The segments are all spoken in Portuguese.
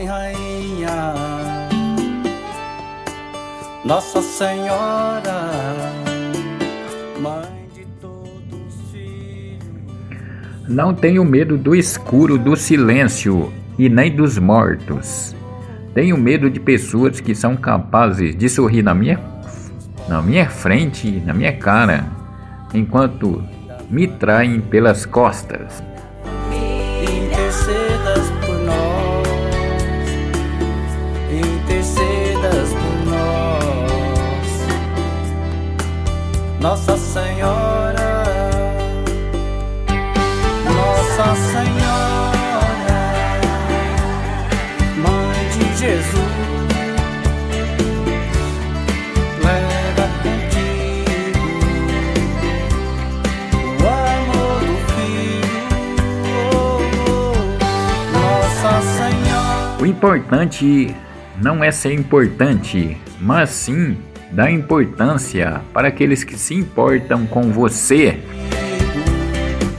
Ai, Rainha, Nossa Senhora, Mãe de todos filhos. Não tenho medo do escuro, do silêncio e nem dos mortos. Tenho medo de pessoas que são capazes de sorrir na minha, na minha frente, na minha cara, enquanto me traem pelas costas. Interceda Nossa Senhora, Nossa Senhora, Mãe de Jesus, leva contigo o amor do Filho, Nossa Senhora. O importante não é ser importante, mas sim dar importância para aqueles que se importam com você.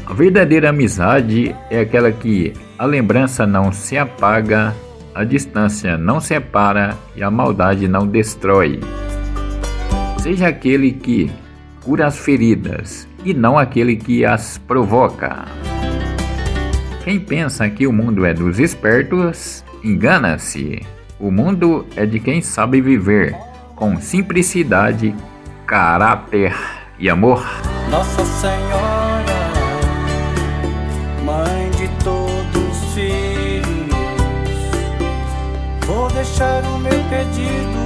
A verdadeira amizade é aquela que a lembrança não se apaga, a distância não separa e a maldade não destrói. Seja aquele que cura as feridas e não aquele que as provoca. Quem pensa que o mundo é dos espertos, engana-se. O mundo é de quem sabe viver com simplicidade, caráter e amor. Nossa Senhora, Mãe de todos os filhos, vou deixar o meu pedido.